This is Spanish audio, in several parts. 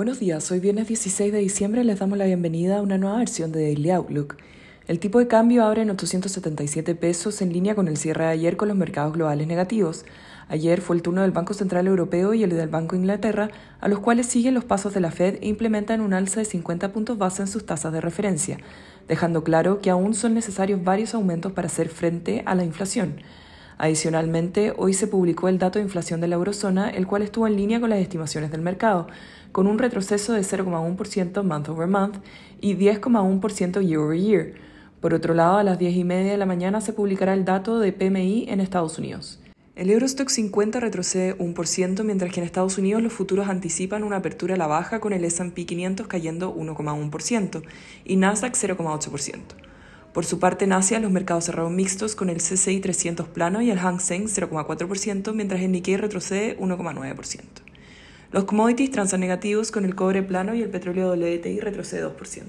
Buenos días, hoy viernes 16 de diciembre les damos la bienvenida a una nueva versión de Daily Outlook. El tipo de cambio abre en 877 pesos en línea con el cierre de ayer con los mercados globales negativos. Ayer fue el turno del Banco Central Europeo y el del Banco Inglaterra, a los cuales siguen los pasos de la Fed e implementan un alza de 50 puntos base en sus tasas de referencia, dejando claro que aún son necesarios varios aumentos para hacer frente a la inflación. Adicionalmente, hoy se publicó el dato de inflación de la eurozona, el cual estuvo en línea con las estimaciones del mercado, con un retroceso de 0,1% month over month y 10,1% year over year. Por otro lado, a las 10 y media de la mañana se publicará el dato de PMI en Estados Unidos. El Eurostock 50 retrocede 1%, mientras que en Estados Unidos los futuros anticipan una apertura a la baja con el S&P 500 cayendo 1,1% y Nasdaq 0,8%. Por su parte, en Asia, los mercados cerraron mixtos con el CCI 300 plano y el Hang Seng 0,4%, mientras el Nikkei retrocede 1,9%. Los commodities transan negativos con el cobre plano y el petróleo WTI retrocede 2%.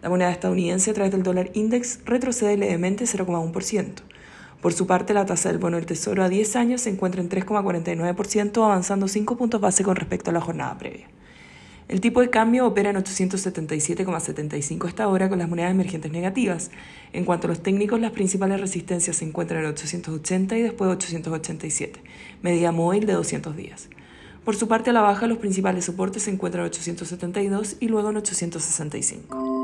La moneda estadounidense a través del dólar index retrocede levemente 0,1%. Por su parte, la tasa del bono del Tesoro a 10 años se encuentra en 3,49%, avanzando 5 puntos base con respecto a la jornada previa. El tipo de cambio opera en 877,75 esta hora con las monedas emergentes negativas. En cuanto a los técnicos, las principales resistencias se encuentran en 880 y después 887, medida móvil de 200 días. Por su parte, a la baja, los principales soportes se encuentran en 872 y luego en 865.